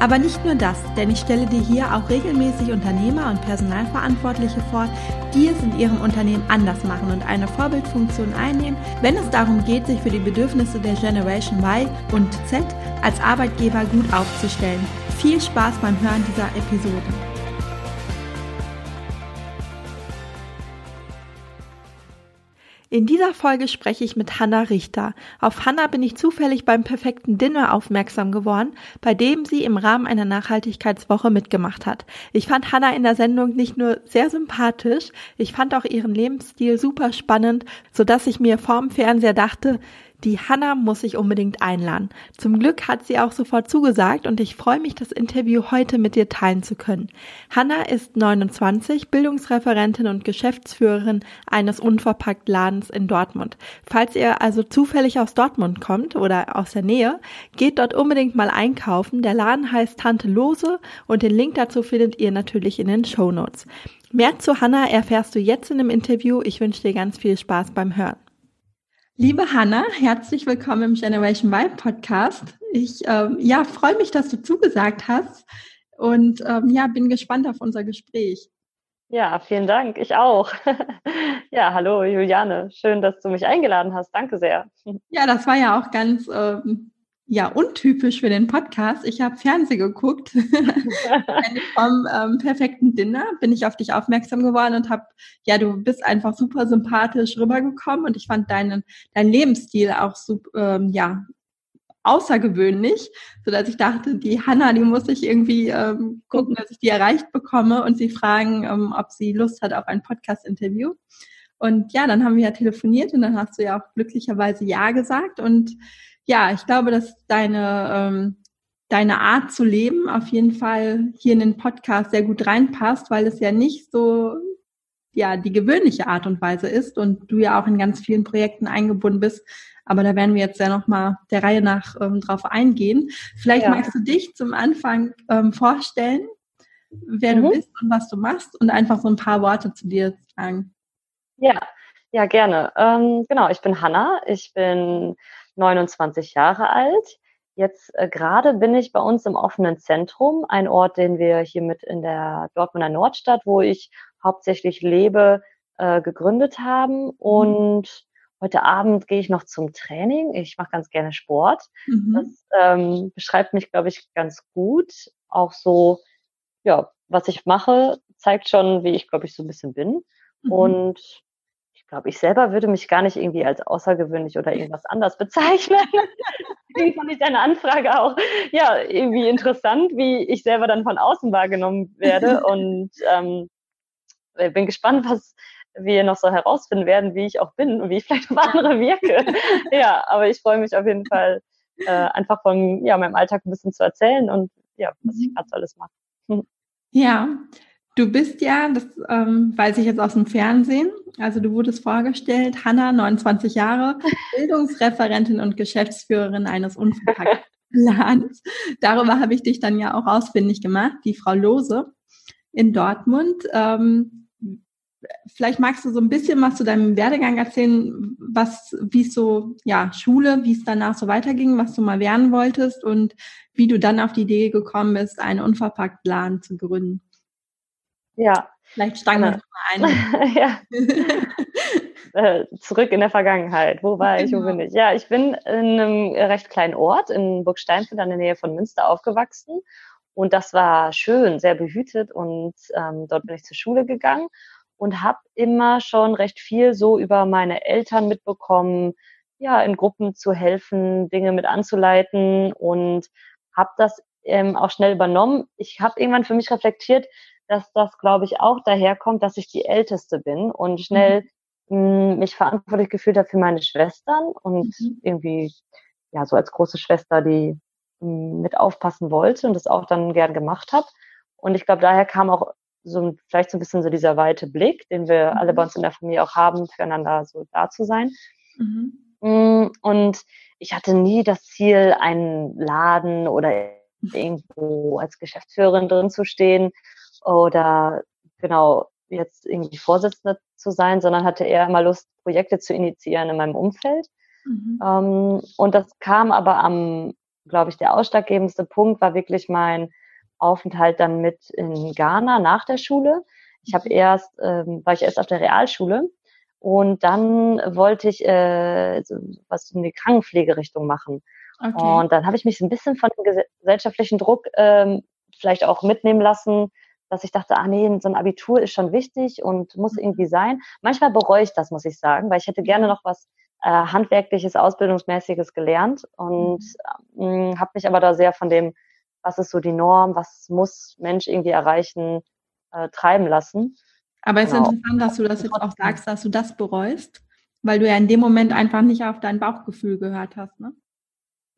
Aber nicht nur das, denn ich stelle dir hier auch regelmäßig Unternehmer und Personalverantwortliche vor, die es in ihrem Unternehmen anders machen und eine Vorbildfunktion einnehmen, wenn es darum geht, sich für die Bedürfnisse der Generation Y und Z als Arbeitgeber gut aufzustellen. Viel Spaß beim Hören dieser Episode. In dieser Folge spreche ich mit Hanna Richter. Auf Hanna bin ich zufällig beim perfekten Dinner aufmerksam geworden, bei dem sie im Rahmen einer Nachhaltigkeitswoche mitgemacht hat. Ich fand Hanna in der Sendung nicht nur sehr sympathisch, ich fand auch ihren Lebensstil super spannend, so dass ich mir vorm Fernseher dachte, die Hanna muss ich unbedingt einladen. Zum Glück hat sie auch sofort zugesagt und ich freue mich, das Interview heute mit dir teilen zu können. Hanna ist 29, Bildungsreferentin und Geschäftsführerin eines Unverpackt-Ladens in Dortmund. Falls ihr also zufällig aus Dortmund kommt oder aus der Nähe, geht dort unbedingt mal einkaufen. Der Laden heißt Tante Lose und den Link dazu findet ihr natürlich in den Show Notes. Mehr zu Hanna erfährst du jetzt in dem Interview. Ich wünsche dir ganz viel Spaß beim Hören. Liebe Hanna, herzlich willkommen im Generation Y Podcast. Ich ähm, ja, freue mich, dass du zugesagt hast und ähm, ja, bin gespannt auf unser Gespräch. Ja, vielen Dank. Ich auch. ja, hallo Juliane. Schön, dass du mich eingeladen hast. Danke sehr. Ja, das war ja auch ganz ähm, ja untypisch für den Podcast. Ich habe Fernsehen geguckt vom ähm, perfekten Dinner bin ich auf dich aufmerksam geworden und habe ja du bist einfach super sympathisch rübergekommen und ich fand deinen dein Lebensstil auch super ähm, ja außergewöhnlich, so dass ich dachte, die Hanna, die muss ich irgendwie ähm, gucken, dass ich die erreicht bekomme und sie fragen, ähm, ob sie Lust hat auf ein Podcast-Interview. Und ja, dann haben wir ja telefoniert und dann hast du ja auch glücklicherweise Ja gesagt und ja, ich glaube, dass deine, ähm, deine Art zu leben auf jeden Fall hier in den Podcast sehr gut reinpasst, weil es ja nicht so ja die gewöhnliche Art und Weise ist und du ja auch in ganz vielen Projekten eingebunden bist. Aber da werden wir jetzt ja nochmal der Reihe nach ähm, drauf eingehen. Vielleicht ja. magst du dich zum Anfang ähm, vorstellen, wer mhm. du bist und was du machst und einfach so ein paar Worte zu dir sagen. Ja, ja, gerne. Ähm, genau, ich bin Hanna. Ich bin 29 Jahre alt. Jetzt äh, gerade bin ich bei uns im offenen Zentrum, ein Ort, den wir hier mit in der Dortmunder Nordstadt, wo ich hauptsächlich lebe, äh, gegründet haben. Mhm. Und heute Abend gehe ich noch zum Training. Ich mache ganz gerne Sport. Mhm. Das ähm, beschreibt mich, glaube ich, ganz gut. Auch so, ja, was ich mache, zeigt schon, wie ich, glaube ich, so ein bisschen bin. Mhm. Und glaube, ich selber würde mich gar nicht irgendwie als außergewöhnlich oder irgendwas anders bezeichnen. Deswegen fand ich deine Anfrage auch ja irgendwie interessant, wie ich selber dann von außen wahrgenommen werde und ähm, bin gespannt, was wir noch so herausfinden werden, wie ich auch bin und wie ich vielleicht auf andere wirke. ja, aber ich freue mich auf jeden Fall äh, einfach von ja meinem Alltag ein bisschen zu erzählen und ja, was ich mhm. gerade so alles mache. Ja, Du bist ja, das ähm, weiß ich jetzt aus dem Fernsehen, also du wurdest vorgestellt, Hanna, 29 Jahre, Bildungsreferentin und Geschäftsführerin eines Unverpacktladens. Darüber habe ich dich dann ja auch ausfindig gemacht, die Frau Lose in Dortmund. Ähm, vielleicht magst du so ein bisschen was zu deinem Werdegang erzählen, was, wie es so, ja, Schule, wie es danach so weiterging, was du mal werden wolltest und wie du dann auf die Idee gekommen bist, einen Unverpacktladen zu gründen. Ja. Vielleicht steigen wir mal ein. ja. Äh, zurück in der Vergangenheit. Wo war ich, wo bin genau. ich? Ja, ich bin in einem recht kleinen Ort in Burgsteinfeld in der Nähe von Münster aufgewachsen. Und das war schön, sehr behütet. Und ähm, dort bin ich zur Schule gegangen und habe immer schon recht viel so über meine Eltern mitbekommen, ja, in Gruppen zu helfen, Dinge mit anzuleiten und habe das ähm, auch schnell übernommen. Ich habe irgendwann für mich reflektiert, dass das, glaube ich, auch daherkommt, dass ich die Älteste bin und schnell mhm. mh, mich verantwortlich gefühlt habe für meine Schwestern und mhm. irgendwie, ja, so als große Schwester, die hm, mit aufpassen wollte und das auch dann gern gemacht habe. Und ich glaube, daher kam auch so vielleicht so ein bisschen so dieser weite Blick, den wir mhm. alle bei uns in der Familie auch haben, füreinander so da zu sein. Mhm. Hm, und ich hatte nie das Ziel, einen Laden oder irgendwo als Geschäftsführerin drin zu stehen oder genau jetzt irgendwie Vorsitzende zu sein, sondern hatte eher immer Lust, Projekte zu initiieren in meinem Umfeld. Mhm. Ähm, und das kam aber am, glaube ich, der ausschlaggebendste Punkt war wirklich mein Aufenthalt dann mit in Ghana nach der Schule. Ich habe mhm. erst, ähm, war ich erst auf der Realschule und dann wollte ich äh, was in die Krankenpflegerichtung machen. Okay. Und dann habe ich mich so ein bisschen von dem gesellschaftlichen Druck ähm, vielleicht auch mitnehmen lassen, dass ich dachte, ah nee, so ein Abitur ist schon wichtig und muss mhm. irgendwie sein. Manchmal bereue ich das, muss ich sagen, weil ich hätte gerne noch was äh, handwerkliches, ausbildungsmäßiges gelernt und mhm. äh, habe mich aber da sehr von dem, was ist so die Norm, was muss Mensch irgendwie erreichen, äh, treiben lassen. Aber es genau. ist interessant, dass du das jetzt auch sagst, dass du das bereust, weil du ja in dem Moment einfach nicht auf dein Bauchgefühl gehört hast, ne?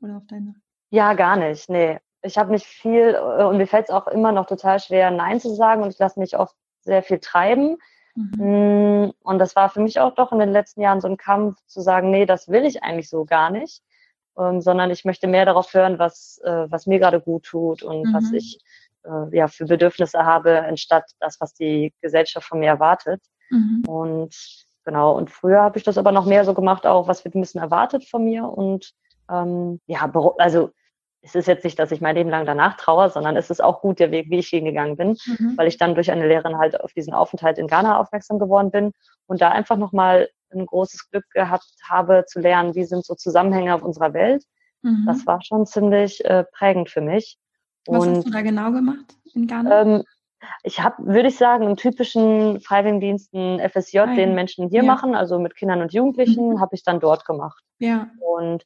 Oder auf deine? Ja, gar nicht. Nee. Ich habe mich viel äh, und mir fällt es auch immer noch total schwer, Nein zu sagen und ich lasse mich oft sehr viel treiben. Mhm. Mm, und das war für mich auch doch in den letzten Jahren so ein Kampf zu sagen, nee, das will ich eigentlich so gar nicht, ähm, sondern ich möchte mehr darauf hören, was, äh, was mir gerade gut tut und mhm. was ich äh, ja für Bedürfnisse habe, anstatt das, was die Gesellschaft von mir erwartet. Mhm. Und genau, und früher habe ich das aber noch mehr so gemacht, auch was wird ein bisschen erwartet von mir und ähm, ja, also es ist jetzt nicht, dass ich mein Leben lang danach traue, sondern es ist auch gut der Weg, wie ich hingegangen bin, mhm. weil ich dann durch eine Lehrerin halt auf diesen Aufenthalt in Ghana aufmerksam geworden bin und da einfach nochmal ein großes Glück gehabt habe zu lernen, wie sind so Zusammenhänge auf unserer Welt. Mhm. Das war schon ziemlich äh, prägend für mich. Was und, hast du da genau gemacht in Ghana? Ähm, ich habe, würde ich sagen, im typischen Freiwilligendiensten FSJ, Nein. den Menschen hier ja. machen, also mit Kindern und Jugendlichen, mhm. habe ich dann dort gemacht. Ja. Und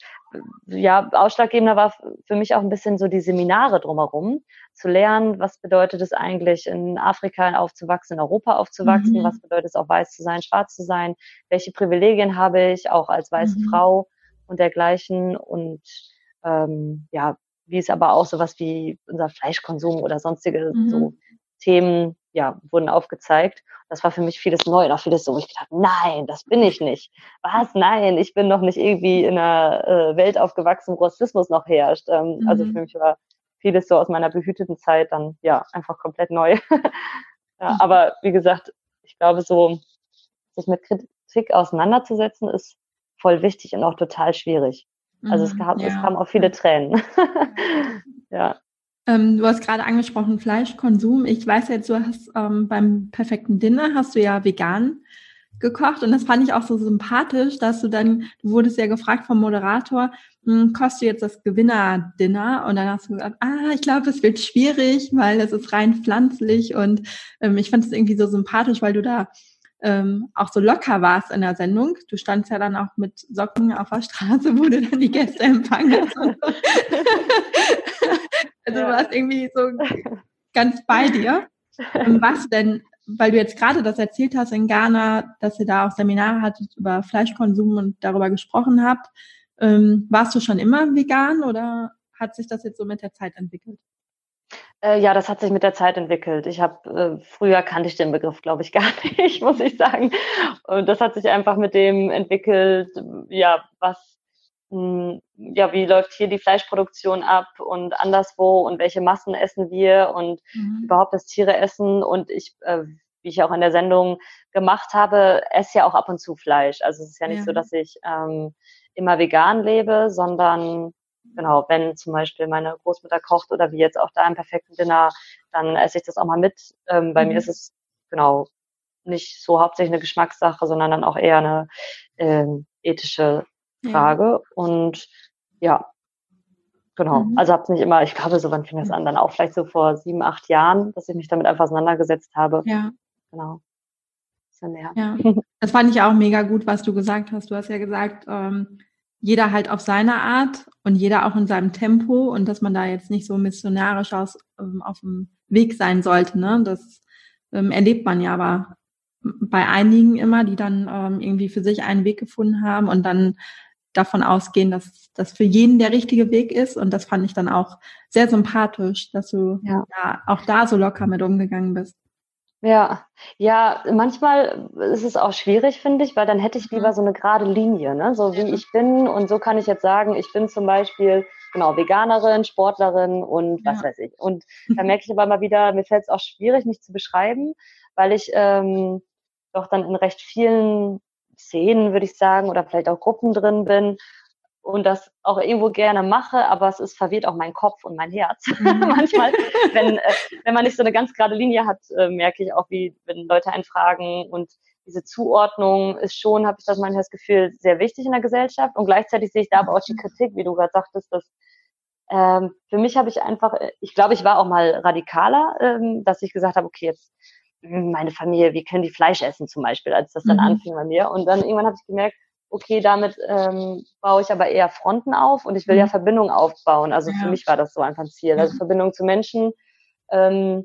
ja, ausschlaggebender war für mich auch ein bisschen so die Seminare drumherum, zu lernen, was bedeutet es eigentlich, in Afrika aufzuwachsen, in Europa aufzuwachsen, mhm. was bedeutet es auch weiß zu sein, schwarz zu sein, welche Privilegien habe ich auch als weiße mhm. Frau und dergleichen und ähm, ja, wie es aber auch sowas wie unser Fleischkonsum oder sonstige mhm. so Themen ja, wurden aufgezeigt. Das war für mich vieles neu und auch vieles so, wo ich gedacht, nein, das bin ich nicht. Was? Nein, ich bin noch nicht irgendwie in einer äh, Welt aufgewachsen, wo Rassismus noch herrscht. Ähm, mhm. Also für mich war vieles so aus meiner behüteten Zeit dann ja einfach komplett neu. ja, mhm. Aber wie gesagt, ich glaube, so sich mit Kritik auseinanderzusetzen, ist voll wichtig und auch total schwierig. Also es, mhm, gab, ja. es kamen auch viele Tränen. ja. Ähm, du hast gerade angesprochen Fleischkonsum. Ich weiß jetzt, du hast ähm, beim perfekten Dinner hast du ja vegan gekocht und das fand ich auch so sympathisch, dass du dann, du wurdest ja gefragt vom Moderator, hm, kostet du jetzt das Gewinner-Dinner? Und dann hast du gesagt, ah, ich glaube, es wird schwierig, weil es ist rein pflanzlich und ähm, ich fand es irgendwie so sympathisch, weil du da ähm, auch so locker warst in der Sendung. Du standst ja dann auch mit Socken auf der Straße, wo du dann die Gäste empfangen hast. also du warst irgendwie so ganz bei dir. Ähm, was denn, weil du jetzt gerade das erzählt hast in Ghana, dass ihr da auch Seminare hattet über Fleischkonsum und darüber gesprochen habt, ähm, warst du schon immer vegan oder hat sich das jetzt so mit der Zeit entwickelt? Äh, ja, das hat sich mit der Zeit entwickelt. Ich habe äh, früher kannte ich den Begriff, glaube ich, gar nicht, muss ich sagen. Und das hat sich einfach mit dem entwickelt, ja, was, mh, hm, ja, wie läuft hier die Fleischproduktion ab und anderswo und welche Massen essen wir und mhm. überhaupt das Tiere essen und ich, äh, wie ich auch in der Sendung gemacht habe, esse ja auch ab und zu Fleisch. Also es ist ja nicht ja. so, dass ich ähm, immer vegan lebe, sondern genau, wenn zum Beispiel meine Großmutter kocht oder wie jetzt auch da im perfekten Dinner, dann esse ich das auch mal mit. Ähm, bei mhm. mir ist es genau nicht so hauptsächlich eine Geschmackssache, sondern dann auch eher eine ähm, ethische Frage. Ja. Und ja, genau. Mhm. Also habe es nicht immer, ich glaube, so wann fing das an? Dann auch vielleicht so vor sieben, acht Jahren, dass ich mich damit einfach auseinandergesetzt habe. Ja. Genau. Ja, das fand ich auch mega gut, was du gesagt hast. Du hast ja gesagt, ähm, jeder halt auf seine Art und jeder auch in seinem Tempo und dass man da jetzt nicht so missionarisch aus, ähm, auf dem Weg sein sollte. Ne? Das ähm, erlebt man ja aber bei einigen immer, die dann ähm, irgendwie für sich einen Weg gefunden haben und dann davon ausgehen, dass das für jeden der richtige Weg ist. Und das fand ich dann auch sehr sympathisch, dass du ja. ja auch da so locker mit umgegangen bist. Ja, ja, manchmal ist es auch schwierig, finde ich, weil dann hätte ich lieber mhm. so eine gerade Linie, ne? so wie ich bin. Und so kann ich jetzt sagen, ich bin zum Beispiel genau Veganerin, Sportlerin und was ja. weiß ich. Und da merke ich aber mal wieder, mir fällt es auch schwierig, mich zu beschreiben, weil ich ähm, doch dann in recht vielen Szenen, würde ich sagen, oder vielleicht auch Gruppen drin bin und das auch irgendwo gerne mache, aber es ist verwirrt auch mein Kopf und mein Herz. Mhm. Manchmal, wenn, äh, wenn man nicht so eine ganz gerade Linie hat, äh, merke ich auch, wie wenn Leute einen fragen und diese Zuordnung ist schon, habe ich das manchmal das Gefühl, sehr wichtig in der Gesellschaft und gleichzeitig sehe ich da aber auch die Kritik, wie du gerade sagtest, dass ähm, für mich habe ich einfach, äh, ich glaube, ich war auch mal radikaler, ähm, dass ich gesagt habe, okay, jetzt hm, meine Familie, wie können die Fleisch essen zum Beispiel, als das dann mhm. anfing bei mir. Und dann irgendwann habe ich gemerkt, okay, damit ähm, baue ich aber eher Fronten auf und ich will ja mhm. Verbindungen aufbauen. Also ja. für mich war das so einfach ein Ziel. Also Verbindung zu Menschen ähm,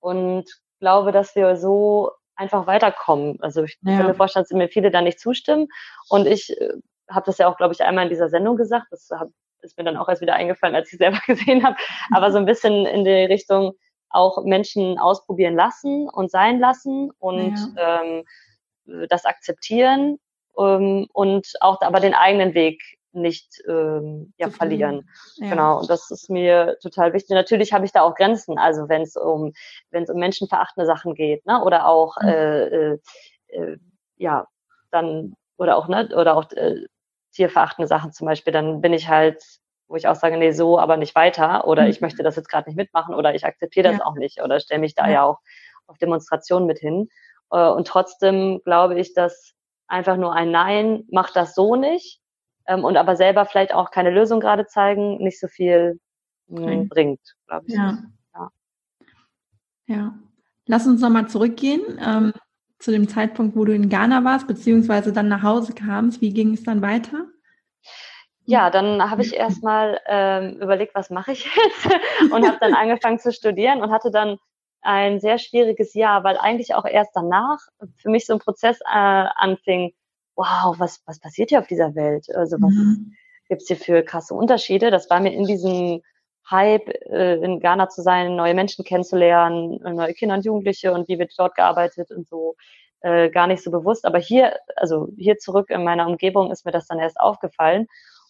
und glaube, dass wir so einfach weiterkommen. Also ich ja. kann mir vorstellen, dass mir viele da nicht zustimmen. Und ich äh, habe das ja auch, glaube ich, einmal in dieser Sendung gesagt. Das hab, ist mir dann auch erst wieder eingefallen, als ich selber gesehen habe. Aber so ein bisschen in die Richtung auch Menschen ausprobieren lassen und sein lassen und ja. ähm, das akzeptieren ähm, und auch aber den eigenen Weg nicht ähm, ja, verlieren. Ja. Genau, und das ist mir total wichtig. Natürlich habe ich da auch Grenzen, also wenn es um wenn es um menschenverachtende Sachen geht, ne? Oder auch mhm. äh, äh, äh, ja, dann oder auch ne oder auch äh, tierverachtende Sachen zum Beispiel, dann bin ich halt, wo ich auch sage, nee, so aber nicht weiter oder mhm. ich möchte das jetzt gerade nicht mitmachen oder ich akzeptiere das ja. auch nicht oder stelle mich da ja. ja auch auf Demonstrationen mit hin. Äh, und trotzdem glaube ich, dass einfach nur ein Nein, mach das so nicht ähm, und aber selber vielleicht auch keine Lösung gerade zeigen, nicht so viel mh, hm, bringt, glaube ich. Ja. ja. ja. Lass uns nochmal zurückgehen ähm, zu dem Zeitpunkt, wo du in Ghana warst, beziehungsweise dann nach Hause kamst. Wie ging es dann weiter? Ja, dann habe ich erstmal ähm, überlegt, was mache ich jetzt und habe dann angefangen zu studieren und hatte dann ein sehr schwieriges Jahr, weil eigentlich auch erst danach für mich so ein Prozess äh, anfing, wow, was, was passiert hier auf dieser Welt? Also was mhm. gibt's hier für krasse Unterschiede? Das war mir in diesem Hype, äh, in Ghana zu sein, neue Menschen kennenzulernen, neue Kinder und Jugendliche und wie wird dort gearbeitet und so, äh, gar nicht so bewusst. Aber hier, also hier zurück in meiner Umgebung ist mir das dann erst aufgefallen.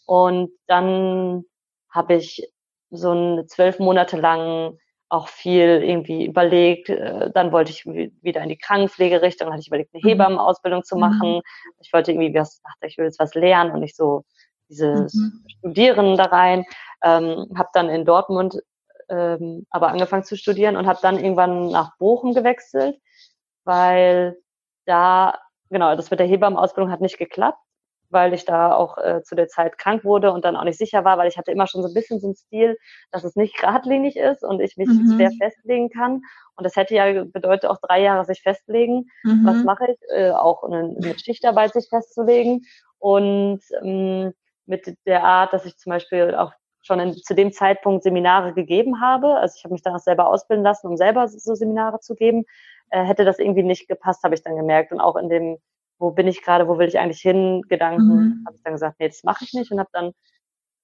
Und dann habe ich so ein zwölf Monate lang auch viel irgendwie überlegt. Äh, dann wollte ich wieder in die Krankenpflegerichtung, hatte ich überlegt, eine mhm. Hebammenausbildung zu machen. Mhm. Ich wollte irgendwie was, dachte, ich will jetzt was lernen und nicht so dieses mhm. Studieren da rein. Ähm, habe dann in Dortmund ähm, aber angefangen zu studieren und habe dann irgendwann nach Bochum gewechselt, weil da, genau, das mit der Hebammenausbildung hat nicht geklappt weil ich da auch äh, zu der Zeit krank wurde und dann auch nicht sicher war, weil ich hatte immer schon so ein bisschen so ein Stil, dass es nicht geradlinig ist und ich mich mhm. schwer festlegen kann. Und das hätte ja bedeutet auch drei Jahre sich festlegen. Mhm. Was mache ich? Äh, auch eine, mit Schichtarbeit sich festzulegen und ähm, mit der Art, dass ich zum Beispiel auch schon in, zu dem Zeitpunkt Seminare gegeben habe. Also ich habe mich dann auch selber ausbilden lassen, um selber so Seminare zu geben. Äh, hätte das irgendwie nicht gepasst, habe ich dann gemerkt. Und auch in dem wo bin ich gerade, wo will ich eigentlich hin, Gedanken, mhm. habe ich dann gesagt, nee, das mache ich nicht und habe dann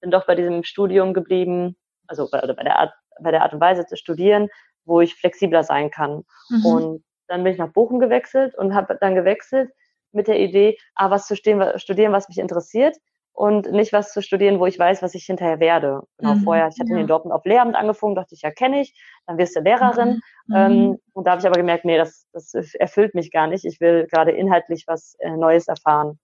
bin doch bei diesem Studium geblieben, also bei, oder bei der Art, bei der Art und Weise zu studieren, wo ich flexibler sein kann. Mhm. Und dann bin ich nach Bochum gewechselt und habe dann gewechselt mit der Idee, ah, was zu studieren, was mich interessiert und nicht was zu studieren, wo ich weiß, was ich hinterher werde. Genau, mhm, vorher, ich hatte ja. in Dortmund auf Lehramt angefangen, dachte ich, ja, kenne ich, dann wirst du Lehrerin. Mhm. Ähm, mhm. und da habe ich aber gemerkt, nee, das, das erfüllt mich gar nicht. Ich will gerade inhaltlich was äh, Neues erfahren.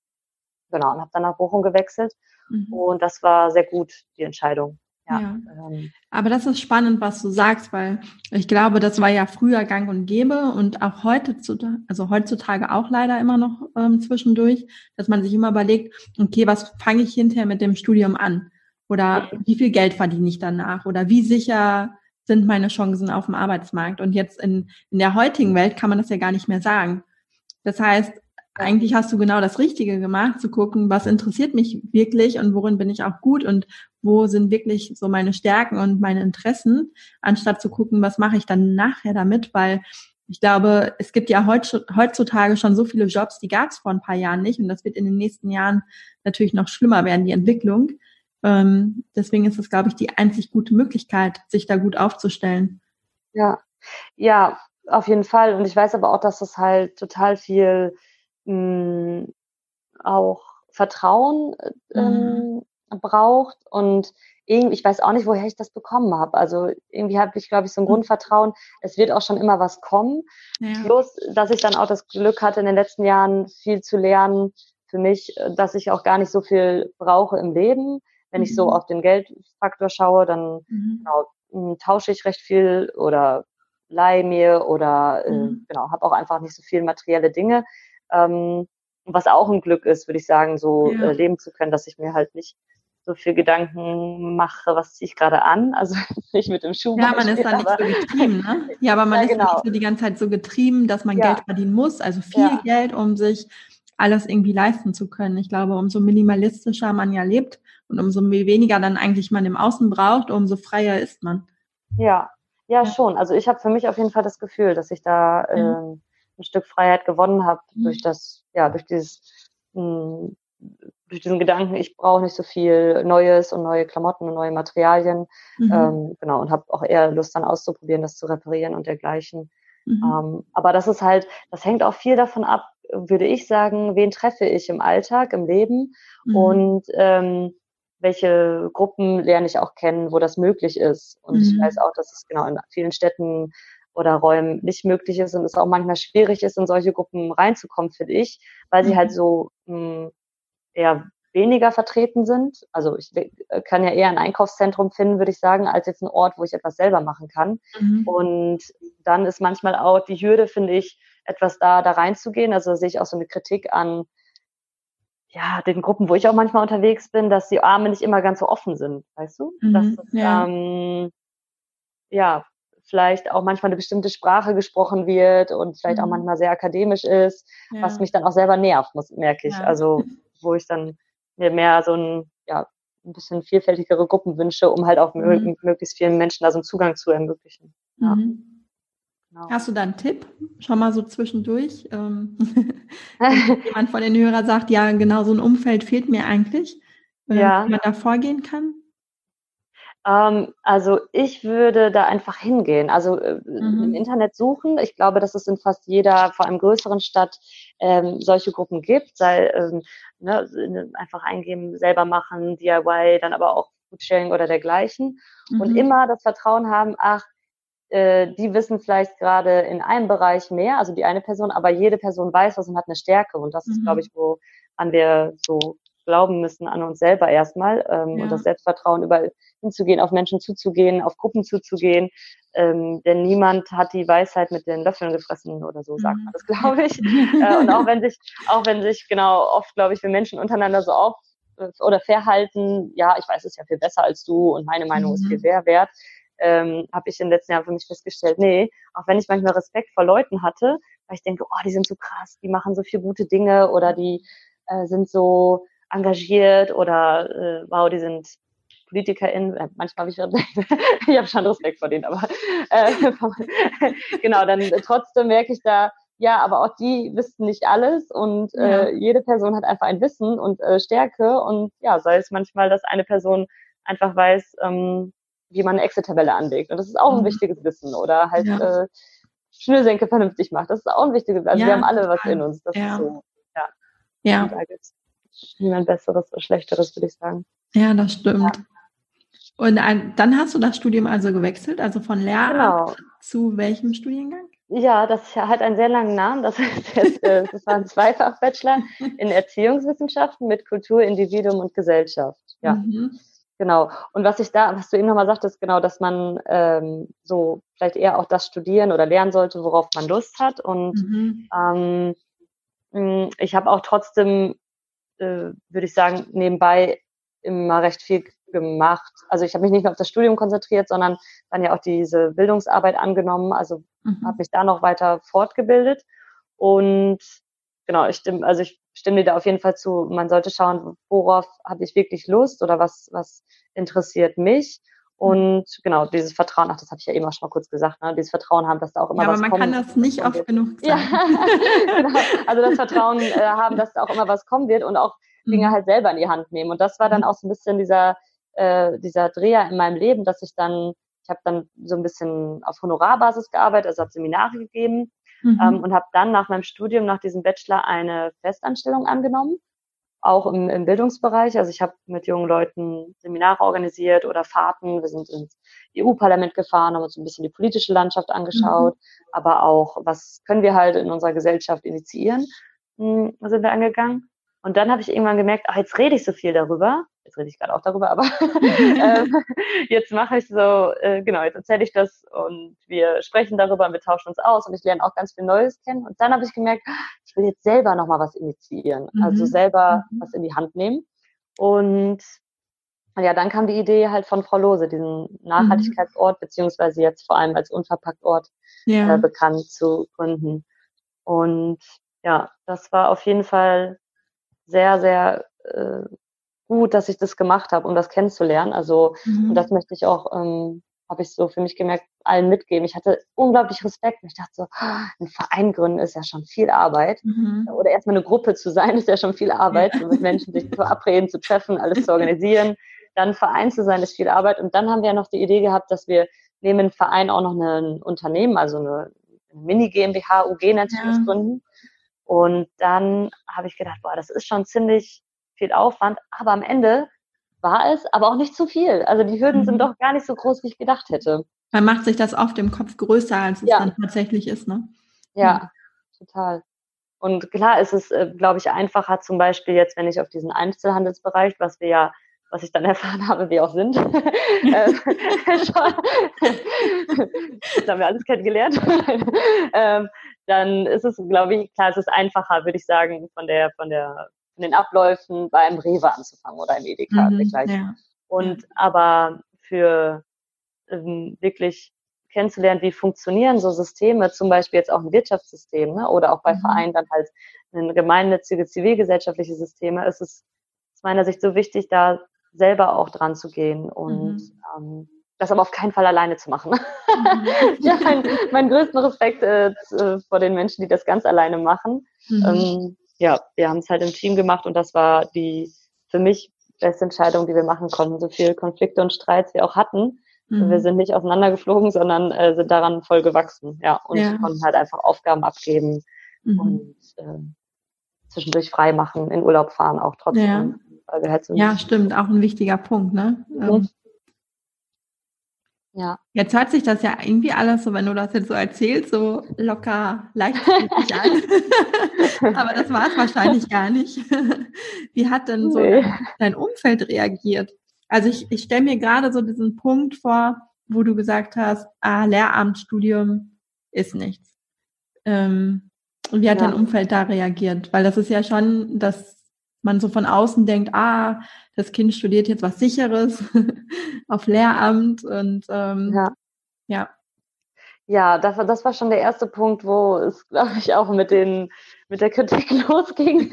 Genau, und habe dann nach Bochum gewechselt. Mhm. Und das war sehr gut, die Entscheidung. Ja, ja. Ähm, Aber das ist spannend, was du sagst, weil ich glaube, das war ja früher gang und gäbe und auch heute, also heutzutage auch leider immer noch ähm, zwischendurch, dass man sich immer überlegt, okay, was fange ich hinterher mit dem Studium an? Oder wie viel Geld verdiene ich danach? Oder wie sicher sind meine Chancen auf dem Arbeitsmarkt? Und jetzt in, in der heutigen Welt kann man das ja gar nicht mehr sagen. Das heißt, eigentlich hast du genau das Richtige gemacht, zu gucken, was interessiert mich wirklich und worin bin ich auch gut und wo sind wirklich so meine Stärken und meine Interessen, anstatt zu gucken, was mache ich dann nachher damit, weil ich glaube, es gibt ja heutzutage schon so viele Jobs, die gab es vor ein paar Jahren nicht. Und das wird in den nächsten Jahren natürlich noch schlimmer werden, die Entwicklung. Ähm, deswegen ist es, glaube ich, die einzig gute Möglichkeit, sich da gut aufzustellen. Ja, ja, auf jeden Fall. Und ich weiß aber auch, dass es halt total viel mh, hm, auch Vertrauen äh, mhm. ähm, braucht und irgendwie, ich weiß auch nicht, woher ich das bekommen habe. Also irgendwie habe ich, glaube ich, so ein mhm. Grundvertrauen, es wird auch schon immer was kommen. Ja. Bloß, dass ich dann auch das Glück hatte, in den letzten Jahren viel zu lernen für mich, äh, dass ich auch gar nicht so viel brauche im Leben. Wenn mhm. ich so mhm. auf den Geldfaktor schaue, dann mhm. genau, hm, tausche ich recht viel oder leih mir oder äh, mhm. genau, habe auch einfach nicht so viel materielle Dinge. Ähm, was auch ein Glück ist, würde ich sagen, so ja. äh, leben zu können, dass ich mir halt nicht so viel Gedanken mache, was ziehe ich gerade an. Also nicht mit dem Schuh. Ja, man ist da nicht so getrieben, ne? Ja, aber man ja, ist genau. nicht so die ganze Zeit so getrieben, dass man ja. Geld verdienen muss, also viel. Geld, um sich alles irgendwie leisten zu können. Ich glaube, umso minimalistischer man ja lebt und umso weniger dann eigentlich man im Außen braucht, umso freier ist man. Ja, ja, schon. Also ich habe für mich auf jeden Fall das Gefühl, dass ich da äh, ein Stück Freiheit gewonnen habe mhm. durch das, ja, durch dieses mh, hm, durch diesen Gedanken, ich brauche nicht so viel Neues und neue Klamotten und neue Materialien. Mhm. Ähm, genau, und habe auch eher Lust dann auszuprobieren, das zu reparieren und dergleichen. Mhm. Ähm, aber das ist halt, das hängt auch viel davon ab, würde ich sagen, wen treffe ich im Alltag, im Leben mhm. und ähm, welche Gruppen lerne ich auch kennen, wo das möglich ist. Und ich mhm. weiß auch, dass es genau in vielen Städten oder Räumen nicht möglich ist und es auch manchmal schwierig ist, in solche Gruppen reinzukommen, finde ich, weil sie halt mhm. so mh, hm, eher weniger vertreten sind. Also ich äh, kann ja eher ein Einkaufszentrum finden, würde ich sagen, als jetzt ein Ort, wo ich etwas selber machen kann. Mhm. Und dann ist manchmal auch die Hürde, finde ich, etwas da, da reinzugehen. Also sehe ich auch so eine Kritik an ja, den Gruppen, wo ich auch manchmal unterwegs bin, dass die Arme nicht immer ganz so offen sind, weißt du? Mhm, dass es, ja. Ähm, ja, vielleicht auch manchmal eine bestimmte Sprache gesprochen wird und vielleicht mhm. auch manchmal sehr akademisch ist, ja. was mich dann auch selber nervt, muss, merke ich. Ja. Also wo ich dann mir mehr so ein, ja, ein bisschen vielfältigere Gruppen wünsche, um halt auch mhm. möglichst vielen Menschen da so einen Zugang zu ermöglichen. Ja. Genau. Hast du da einen Tipp? Schon mal so zwischendurch. Ähm, jemand von den Hörern sagt, ja, genau so ein Umfeld fehlt mir eigentlich, äh, ja. wie man da vorgehen kann. Ähm, also ich würde da einfach hingehen. Also äh, mhm. im Internet suchen. Ich glaube, dass es in fast jeder, vor allem größeren Stadt, ähm, solche Gruppen gibt. Sei ähm, ne, einfach eingeben, selber machen, DIY, dann aber auch Foodsharing oder dergleichen. Mhm. Und immer das Vertrauen haben, ach, äh, die wissen vielleicht gerade in einem Bereich mehr, also die eine Person, aber jede Person weiß was und hat eine Stärke. Und das mhm. ist, glaube ich, wo an wir so glauben müssen an uns selber erstmal ähm, ja. und das Selbstvertrauen überall hinzugehen, auf Menschen zuzugehen, auf Gruppen zuzugehen. Ähm, denn niemand hat die Weisheit mit den Löffeln gefressen oder so, sagt man mhm. das, glaube ich. äh, und auch wenn sich, auch wenn sich genau oft, glaube ich, wir Menschen untereinander so auf äh, oder verhalten, ja, ich weiß es ja viel besser als du und meine Meinung mhm. ist viel mhm. mehr wert, ähm, habe ich in den letzten Jahren für mich festgestellt, nee, auch wenn ich manchmal Respekt vor Leuten hatte, weil ich denke, oh, die sind so krass, die machen so viele gute Dinge oder die äh, sind so engagiert oder äh, wow, die sind PolitikerInnen, äh, manchmal habe ich, ich habe schon Respekt vor denen, aber äh, genau, dann trotzdem merke ich da, ja, aber auch die wissen nicht alles und äh, jede Person hat einfach ein Wissen und äh, Stärke und ja, sei es manchmal, dass eine Person einfach weiß, ähm, wie man eine Excel-Tabelle anlegt und das ist auch ein mhm. wichtiges Wissen oder halt ja. äh, Schnürsenkel vernünftig macht, das ist auch ein wichtiges, also ja, wir haben alle was in uns, das ja. ist so, ja. Ja niemand Besseres oder Schlechteres, würde ich sagen. Ja, das stimmt. Und ein, dann hast du das Studium also gewechselt, also von Lehramt genau. zu welchem Studiengang? Ja, das hat einen sehr langen Namen. Das, heißt jetzt, äh, das war ein Zweifach-Bachelor in Erziehungswissenschaften mit Kultur, Individuum und Gesellschaft. Ja, mhm. Genau. Und was ich da, was du eben nochmal sagtest, genau, dass man ähm, so vielleicht eher auch das studieren oder lernen sollte, worauf man Lust hat. Und mhm. ähm, hm, ich habe auch trotzdem äh, würde ich sagen, nebenbei immer recht viel gemacht. Also ich habe mich nicht nur auf das Studium konzentriert, sondern dann ja auch diese Bildungsarbeit angenommen. Also mhm. habe mich da noch weiter fortgebildet. Und genau, ich stimme, also ich stimme dir da auf jeden Fall zu. Man sollte schauen, worauf habe ich wirklich Lust oder was, was interessiert mich. Und genau, dieses Vertrauen, ach, das habe ich ja eben auch schon mal kurz gesagt, ne? dieses Vertrauen haben, dass da auch immer ja, was kommt. aber man kann das nicht oft genug sagen. Ja, genau. Also das Vertrauen äh, haben, dass da auch immer was kommen wird und auch Dinge mhm. halt selber in die Hand nehmen. Und das war dann mhm. auch so ein bisschen dieser, äh, dieser Dreher in meinem Leben, dass ich dann, ich habe dann so ein bisschen auf Honorarbasis gearbeitet, also habe Seminare gegeben mhm. ähm, und habe dann nach meinem Studium, nach diesem Bachelor, eine Festanstellung angenommen auch im, im Bildungsbereich. Also ich habe mit jungen Leuten Seminare organisiert oder Fahrten. Wir sind ins EU-Parlament gefahren, haben uns ein bisschen die politische Landschaft angeschaut, mhm. aber auch, was können wir halt in unserer Gesellschaft initiieren, hm, sind wir angegangen. Und dann habe ich irgendwann gemerkt, ach, jetzt rede ich so viel darüber. Jetzt rede ich gerade auch darüber, aber äh, jetzt mache ich so, äh, genau, jetzt erzähle ich das und wir sprechen darüber und wir tauschen uns aus und ich lerne auch ganz viel Neues kennen. Und dann habe ich gemerkt, ich will jetzt selber nochmal was initiieren, also mhm. also selber mhm. was in die Hand nehmen. Und ja, dann kam die Idee halt von Frau Lose, diesen Nachhaltigkeitsort, beziehungsweise jetzt vor allem als Unverpacktort ja. äh, bekannt zu gründen. Und ja, das war auf jeden Fall sehr, sehr äh, gut, dass ich das gemacht habe, um das kennenzulernen. Also, mhm. und das möchte ich auch, ähm, habe ich so für mich gemerkt, allen mitgeben. Ich hatte unglaublich Respekt. Ich dachte so, ein Verein gründen ist ja schon viel Arbeit. Mhm. Oder erstmal eine Gruppe zu sein, ist ja schon viel Arbeit, ja. mit Menschen sich zu verabreden, zu treffen, alles zu organisieren. Dann Verein zu sein, ist viel Arbeit. Und dann haben wir ja noch die Idee gehabt, dass wir neben dem Verein auch noch ein Unternehmen, also eine Mini GmbH, UG nennt sich ja. das gründen. Und dann habe ich gedacht, boah, das ist schon ziemlich viel Aufwand, aber am Ende war es aber auch nicht zu viel. Also die Hürden mhm. sind doch gar nicht so groß, wie ich gedacht hätte. Man macht sich das oft im Kopf größer, als es ja. dann tatsächlich ist, ne? Ja, mhm. total. Und klar ist es, äh, glaube ich, einfacher, zum Beispiel jetzt, wenn ich auf diesen Einzelhandelsbereich, was wir ja was ich dann erfahren habe, wir auch sind. Ähm, das haben wir alles kennengelernt. ähm, dann ist es, glaube ich, klar, es ist einfacher, würde ich sagen, von der, von der, von den Abläufen beim Rewe anzufangen oder im Edeka mhm, Ja. Und aber für ähm, wirklich kennenzulernen, wie funktionieren so Systeme, zum Beispiel jetzt auch ein Wirtschaftssystem ne, oder auch bei mhm. Vereinen dann halt ein gemeinnützige zivilgesellschaftliche Systeme, ist es aus meiner Sicht so wichtig, da selber auch dran zu gehen und mhm. ähm, das aber auf keinen Fall alleine zu machen. Mhm. ja, mein, mein größten Respekt äh, äh, vor den Menschen, die das ganz alleine machen. Mhm. Ähm, ja, wir haben es halt im Team gemacht und das war die für mich beste Entscheidung, die wir machen konnten. So viele Konflikte und Streits wir auch hatten. Mhm. Wir sind nicht auseinandergeflogen, sondern äh, sind daran voll gewachsen. Ja, und ja. konnten halt einfach Aufgaben abgeben mhm. und äh, zwischendurch frei machen, in Urlaub fahren auch trotzdem. Ja. Halt so ja, stimmt, auch ein wichtiger Punkt, ne? Mhm. Ja. Jetzt hört sich das ja irgendwie alles so, wenn du das jetzt so erzählst, so locker, leichtfüßig an. Aber das war es wahrscheinlich gar nicht. Wie hat denn so nee. dein Umfeld reagiert? Also ich, ich stelle mir gerade so diesen Punkt vor, wo du gesagt hast, ah, Lehramtsstudium ist nichts. Ähm, und wie hat ja. dein Umfeld da reagiert? Weil das ist ja schon das man so von außen denkt, ah, das Kind studiert jetzt was Sicheres auf Lehramt und ähm, ja. ja. Ja, das war, das war schon der erste Punkt, wo es, glaube ich, auch mit, den, mit der Kritik losging,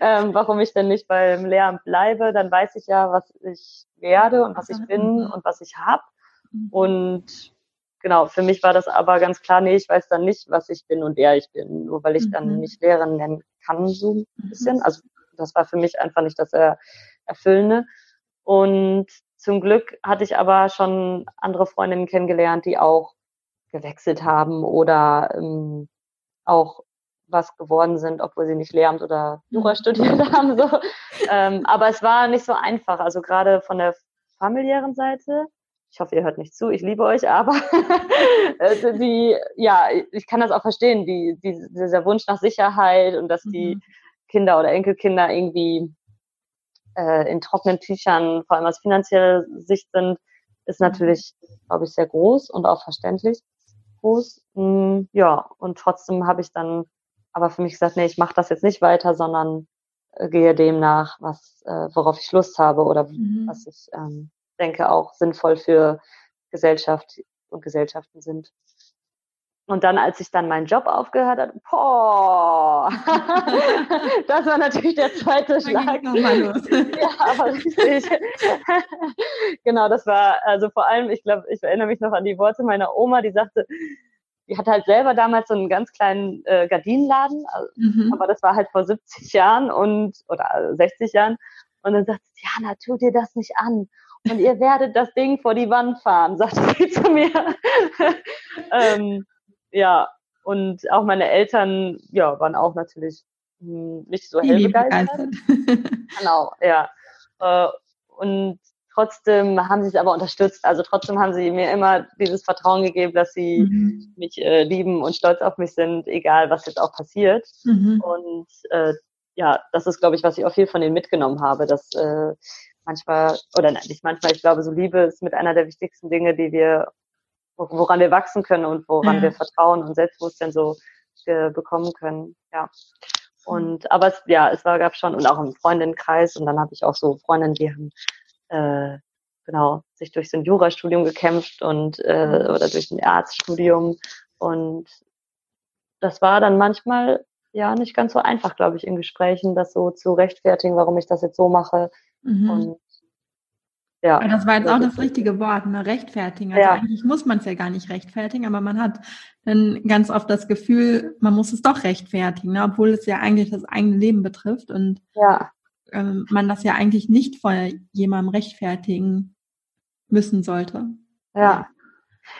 ähm, warum ich denn nicht beim Lehramt bleibe. Dann weiß ich ja, was ich werde und was ich bin mhm. und was ich habe. Mhm. Und genau, für mich war das aber ganz klar, nee, ich weiß dann nicht, was ich bin und wer ich bin, nur weil ich dann mhm. mich Lehrerin nennen kann, so ein bisschen. Also das war für mich einfach nicht das Erfüllende. Und zum Glück hatte ich aber schon andere Freundinnen kennengelernt, die auch gewechselt haben oder ähm, auch was geworden sind, obwohl sie nicht Lehramt oder Jura mhm. studiert haben. So. Ähm, aber es war nicht so einfach. Also gerade von der familiären Seite. Ich hoffe, ihr hört nicht zu. Ich liebe euch, aber äh, die, ja, ich kann das auch verstehen, die, die, dieser Wunsch nach Sicherheit und dass die mhm. Kinder oder Enkelkinder irgendwie äh, in trockenen Tüchern, vor allem aus finanzieller Sicht sind, ist natürlich, glaube ich, sehr groß und auch verständlich groß. Mm, ja, und trotzdem habe ich dann aber für mich gesagt, nee, ich mache das jetzt nicht weiter, sondern äh, gehe dem nach, was, äh, worauf ich Lust habe oder mhm. was ich ähm, denke auch sinnvoll für Gesellschaft und Gesellschaften sind. Und dann, als ich dann meinen Job aufgehört habe, boah, das war natürlich der zweite Schlag. ja, aber richtig. genau, das war, also vor allem, ich glaube, ich erinnere mich noch an die Worte meiner Oma, die sagte, die hatte halt selber damals so einen ganz kleinen äh, Gardinenladen, also, mhm. aber das war halt vor 70 Jahren und oder 60 Jahren. Und dann sagt sie, Jana, tu dir das nicht an. Und ihr werdet das Ding vor die Wand fahren, sagte sie zu mir. ähm, ja, und auch meine Eltern, ja, waren auch natürlich hm, nicht so hell begeistert. genau, ja. Äh, und trotzdem haben sie es aber unterstützt. Also trotzdem haben sie mir immer dieses Vertrauen gegeben, dass sie mhm. mich äh, lieben und stolz auf mich sind, egal was jetzt auch passiert. Mhm. Und äh, ja, das ist, glaube ich, was ich auch viel von denen mitgenommen habe, dass äh, manchmal, oder nein, nicht manchmal, ich glaube, so Liebe ist mit einer der wichtigsten Dinge, die wir, woran wir wachsen können und woran ja. wir Vertrauen und Selbstbewusstsein so bekommen können. Ja. Und aber es, ja, es war gab schon und auch im Freundinnenkreis und dann habe ich auch so Freundinnen, die haben äh, genau sich durch so ein Jurastudium gekämpft und äh, mhm. oder durch ein Arztstudium und das war dann manchmal ja nicht ganz so einfach, glaube ich, in Gesprächen, das so zu rechtfertigen, warum ich das jetzt so mache. Mhm. Und ja. Aber das war jetzt auch das richtige Wort, ne? rechtfertigen. Also ja. eigentlich muss man es ja gar nicht rechtfertigen, aber man hat dann ganz oft das Gefühl, man muss es doch rechtfertigen, ne? obwohl es ja eigentlich das eigene Leben betrifft und ja. ähm, man das ja eigentlich nicht vor jemandem rechtfertigen müssen sollte. Ja.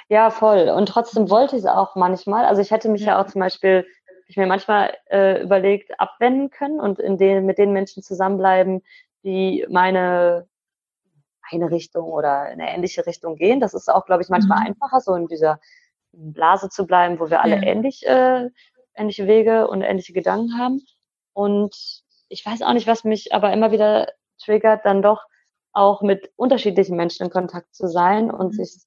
Ja, voll. Und trotzdem wollte ich es auch manchmal. Also ich hätte mich ja, ja auch zum Beispiel, ich mir manchmal äh, überlegt, abwenden können und in den, mit den Menschen zusammenbleiben, die meine eine Richtung oder in eine ähnliche Richtung gehen. Das ist auch, glaube ich, manchmal mhm. einfacher, so in dieser Blase zu bleiben, wo wir alle ja. ähnlich, äh, ähnliche Wege und ähnliche Gedanken haben. Und ich weiß auch nicht, was mich aber immer wieder triggert, dann doch auch mit unterschiedlichen Menschen in Kontakt zu sein und mhm. sich,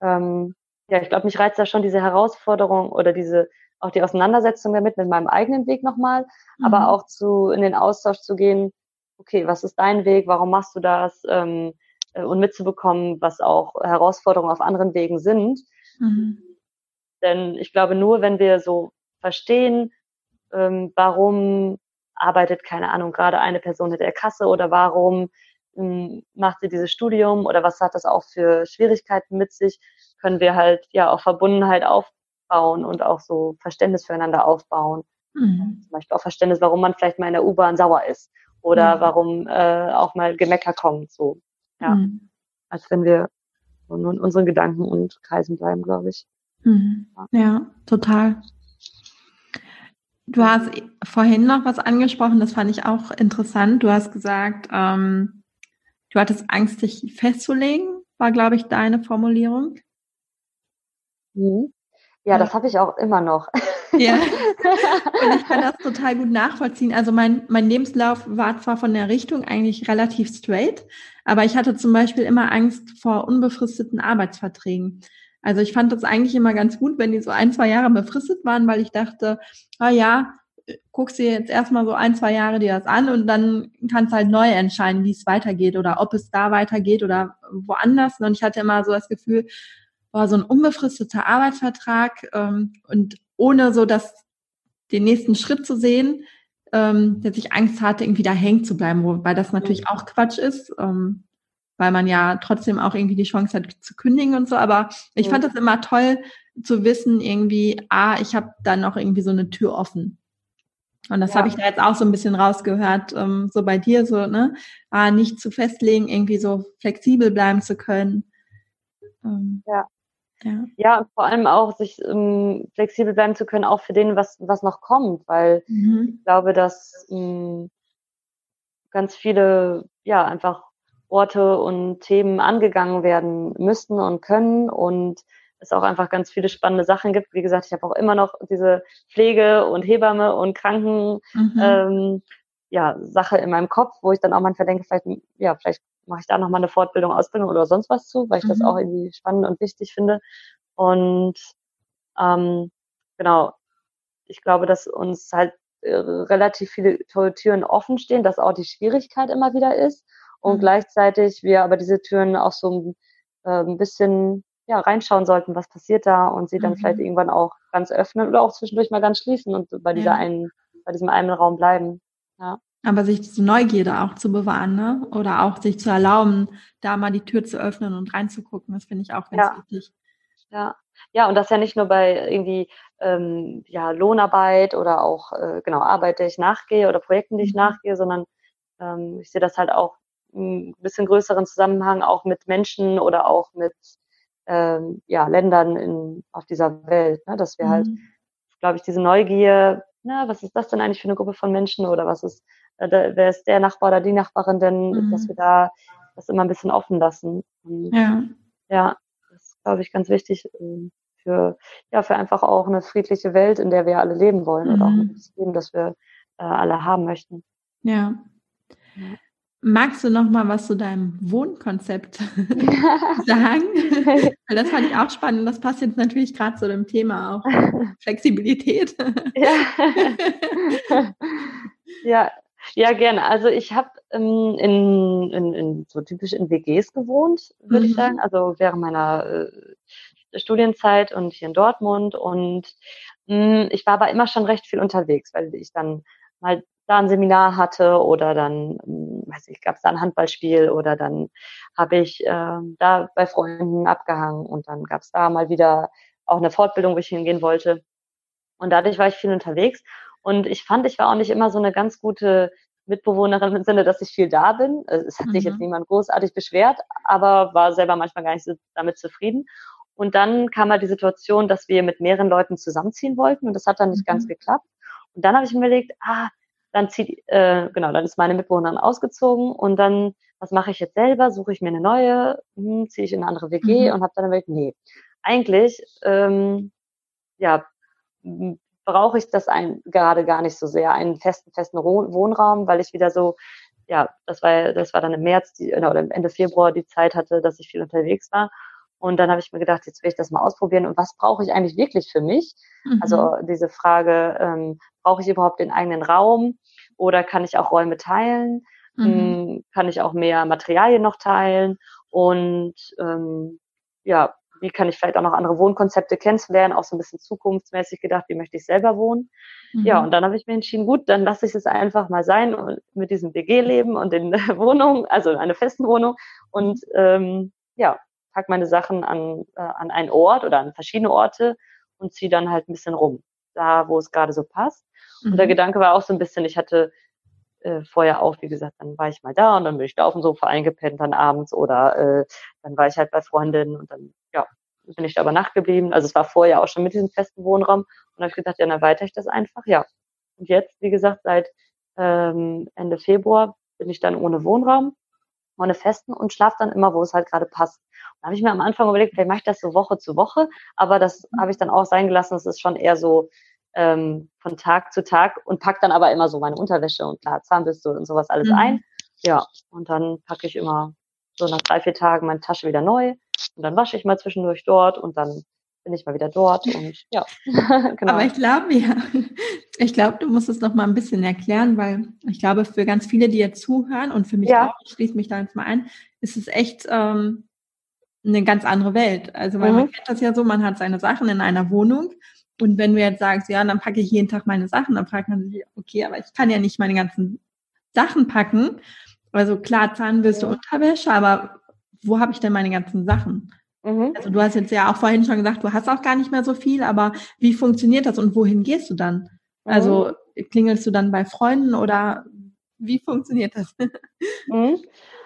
ähm, ja, ich glaube, mich reizt da schon diese Herausforderung oder diese, auch die Auseinandersetzung damit mit meinem eigenen Weg nochmal, mhm. aber auch zu, in den Austausch zu gehen, okay, was ist dein Weg, warum machst du das? Ähm, äh, und mitzubekommen, was auch Herausforderungen auf anderen Wegen sind. Mhm. Denn ich glaube, nur wenn wir so verstehen, ähm, warum arbeitet, keine Ahnung, gerade eine Person hinter der Kasse oder warum ähm, macht sie dieses Studium oder was hat das auch für Schwierigkeiten mit sich, können wir halt ja auch Verbundenheit aufbauen und auch so Verständnis füreinander aufbauen. Mhm. Zum Beispiel auch Verständnis, warum man vielleicht mal in der U-Bahn sauer ist oder mhm. warum äh, auch mal Gemecker kommt. So. Ja. Mhm. Als wenn wir nur in unseren Gedanken und Kreisen bleiben, glaube ich. Mhm. Ja. total. Du hast vorhin noch was angesprochen, das fand ich auch interessant. Du hast gesagt, ähm, du hattest Angst, dich festzulegen, war, glaube ich, deine Formulierung. Mhm. Ja, das habe ich auch immer noch. Ja. Und ich kann das total gut nachvollziehen. Also mein, mein Lebenslauf war zwar von der Richtung eigentlich relativ straight, aber ich hatte zum Beispiel immer Angst vor unbefristeten Arbeitsverträgen. Also ich fand das eigentlich immer ganz gut, wenn die so ein, zwei Jahre befristet waren, weil ich dachte, ah ja, guckst dir jetzt erstmal so ein, zwei Jahre dir das an und dann kannst halt neu entscheiden, wie es weitergeht oder ob es da weitergeht oder woanders. Und ich hatte immer so das Gefühl, boah, so ein unbefristeter Arbeitsvertrag ähm, und ohne so das, den nächsten Schritt zu sehen, ähm, dass ich Angst hatte, irgendwie da hängen zu bleiben, wobei das natürlich auch Quatsch ist, ähm, weil man ja trotzdem auch irgendwie die Chance hat zu kündigen und so. Aber ich ja. fand das immer toll zu wissen, irgendwie, ah, ich habe da noch irgendwie so eine Tür offen. Und das ja. habe ich da jetzt auch so ein bisschen rausgehört, ähm, so bei dir, so, ne, ah, nicht zu festlegen, irgendwie so flexibel bleiben zu können. Ähm, ja. Ja. ja, und vor allem auch sich ähm, flexibel bleiben zu können, auch für den, was, was noch kommt, weil mhm. ich glaube, dass ähm, ganz viele, ja, einfach Orte und Themen angegangen werden müssten und können und es auch einfach ganz viele spannende Sachen gibt. Wie gesagt, ich habe auch immer noch diese Pflege und Hebamme und Kranken mhm. ähm, ja, Sache in meinem Kopf, wo ich dann auch manchmal denke, vielleicht, ja, vielleicht mache ich da nochmal eine Fortbildung, Ausbildung oder sonst was zu, weil ich mhm. das auch irgendwie spannend und wichtig finde. Und ähm, genau, ich glaube, dass uns halt äh, relativ viele Türen offen stehen, dass auch die Schwierigkeit immer wieder ist und mhm. gleichzeitig wir aber diese Türen auch so äh, ein bisschen ja, reinschauen sollten, was passiert da und sie dann mhm. vielleicht irgendwann auch ganz öffnen oder auch zwischendurch mal ganz schließen und bei dieser ja. einen, bei diesem einen Raum bleiben. Ja. Aber sich diese Neugierde auch zu bewahren, ne? Oder auch sich zu erlauben, da mal die Tür zu öffnen und reinzugucken, das finde ich auch ganz ja. wichtig. Ja. Ja, und das ja nicht nur bei irgendwie ähm, ja, Lohnarbeit oder auch äh, genau Arbeit, der ich nachgehe oder Projekten, die ich mhm. nachgehe, sondern ähm, ich sehe das halt auch ein bisschen größeren Zusammenhang auch mit Menschen oder auch mit ähm, ja, Ländern in, auf dieser Welt, ne? dass wir halt, mhm. halt, glaube ich, diese Neugier, na, was ist das denn eigentlich für eine Gruppe von Menschen oder was ist, äh, wer ist der Nachbar oder die Nachbarin denn, mhm. dass wir da das immer ein bisschen offen lassen. Und, ja. ja, das ist, glaube ich, ganz wichtig ähm, für, ja, für einfach auch eine friedliche Welt, in der wir alle leben wollen mhm. oder auch ein Leben, das wir äh, alle haben möchten. Ja. ja. Magst du noch mal was zu deinem Wohnkonzept sagen? Weil das fand ich auch spannend. Das passt jetzt natürlich gerade zu dem Thema auch Flexibilität. ja. ja. Ja, gerne. Also ich habe ähm, in, in, in, so typisch in WGs gewohnt, würde mhm. ich sagen. Also während meiner äh, Studienzeit und hier in Dortmund. Und mh, mm, ich war aber immer schon recht viel unterwegs, weil ich dann mal da ein Seminar hatte oder dann, hm, weiß ich, gab es da ein Handballspiel oder dann habe ich äh, da bei Freunden abgehangen und dann gab es da mal wieder auch eine Fortbildung, wo ich hingehen wollte. Und dadurch war ich viel unterwegs und ich fand, ich war auch nicht immer so eine ganz gute Mitbewohnerin im Sinne, dass ich viel da bin. Es hat sich jetzt mhm. niemand großartig beschwert, aber war selber manchmal gar nicht so damit zufrieden. Und dann kam halt die Situation, dass wir mit mehreren Leuten zusammenziehen wollten und das hat dann nicht mhm. ganz geklappt. Und dann habe ich mir überlegt, ah, dann zieht, äh, genau, dann ist meine Mitbewohnerin ausgezogen und dann, was mache ich jetzt selber? Suche ich mir eine neue, hm, ziehe ich in eine andere WG mhm. und habe dann überlegt, nee, eigentlich, ähm, ja, brauche ich das ein, gerade gar nicht so sehr, einen festen, festen Wohnraum, weil ich wieder so, ja, das war, das war dann im März die, oder Ende Februar die Zeit hatte, dass ich viel unterwegs war. Und dann habe ich mir gedacht, jetzt will ich das mal ausprobieren. Und was brauche ich eigentlich wirklich für mich? Also mhm. Also diese Frage, ähm, brauche ich überhaupt den eigenen Raum oder kann ich auch Räume teilen? Mhm. Hm, kann ich auch mehr Materialien noch teilen? Und ähm, ja, wie kann ich vielleicht auch noch andere Wohnkonzepte kennenlernen, auch so ein bisschen zukunftsmäßig gedacht, wie möchte ich selber wohnen. Mhm. Ja, und dann habe ich mir entschieden, gut, dann lasse ich es einfach mal sein mit diesem WG-Leben und den Wohnungen, also eine festen Wohnung und ähm, ja, pack meine Sachen an, äh, an einen Ort oder an verschiedene Orte und ziehe dann halt ein bisschen rum, da wo es gerade so passt. Mhm. Und der mhm. Gedanke war auch so ein bisschen, ich hatte äh, vorher auch, wie gesagt, dann war ich mal da und dann bin ich da auf dem Sofa eingepennt dann abends oder äh, dann war ich halt bei Freundinnen und dann, bin ich da aber nachgeblieben. Also es war vorher auch schon mit diesem festen Wohnraum und habe ich gedacht, ja, dann erweitere ich das einfach, ja. Und jetzt, wie gesagt, seit ähm, Ende Februar bin ich dann ohne Wohnraum, ohne festen und schlafe dann immer, wo es halt gerade passt. Da habe ich mir am Anfang überlegt, vielleicht mache ich das so Woche zu Woche, aber das habe ich dann auch sein gelassen. Es ist schon eher so ähm, von Tag zu Tag und pack dann aber immer so meine Unterwäsche und klar Zahnbürste und sowas alles mhm. ein. Ja, und dann packe ich immer so nach drei, vier Tagen meine Tasche wieder neu und dann wasche ich mal zwischendurch dort und dann bin ich mal wieder dort und ja. genau. Aber ich glaube, ja, ich glaube, du musst es noch mal ein bisschen erklären, weil ich glaube, für ganz viele, die jetzt zuhören und für mich ja. auch, ich schließe mich da jetzt mal ein, ist es echt ähm, eine ganz andere Welt. Also weil mhm. man kennt das ja so, man hat seine Sachen in einer Wohnung und wenn du jetzt sagst, ja, dann packe ich jeden Tag meine Sachen, dann fragt man sich, okay, aber ich kann ja nicht meine ganzen Sachen packen. Also klar, Zahnbürste, ja. Unterwäsche, aber wo habe ich denn meine ganzen Sachen? Mhm. Also du hast jetzt ja auch vorhin schon gesagt, du hast auch gar nicht mehr so viel, aber wie funktioniert das und wohin gehst du dann? Mhm. Also klingelst du dann bei Freunden oder wie funktioniert das? Mhm.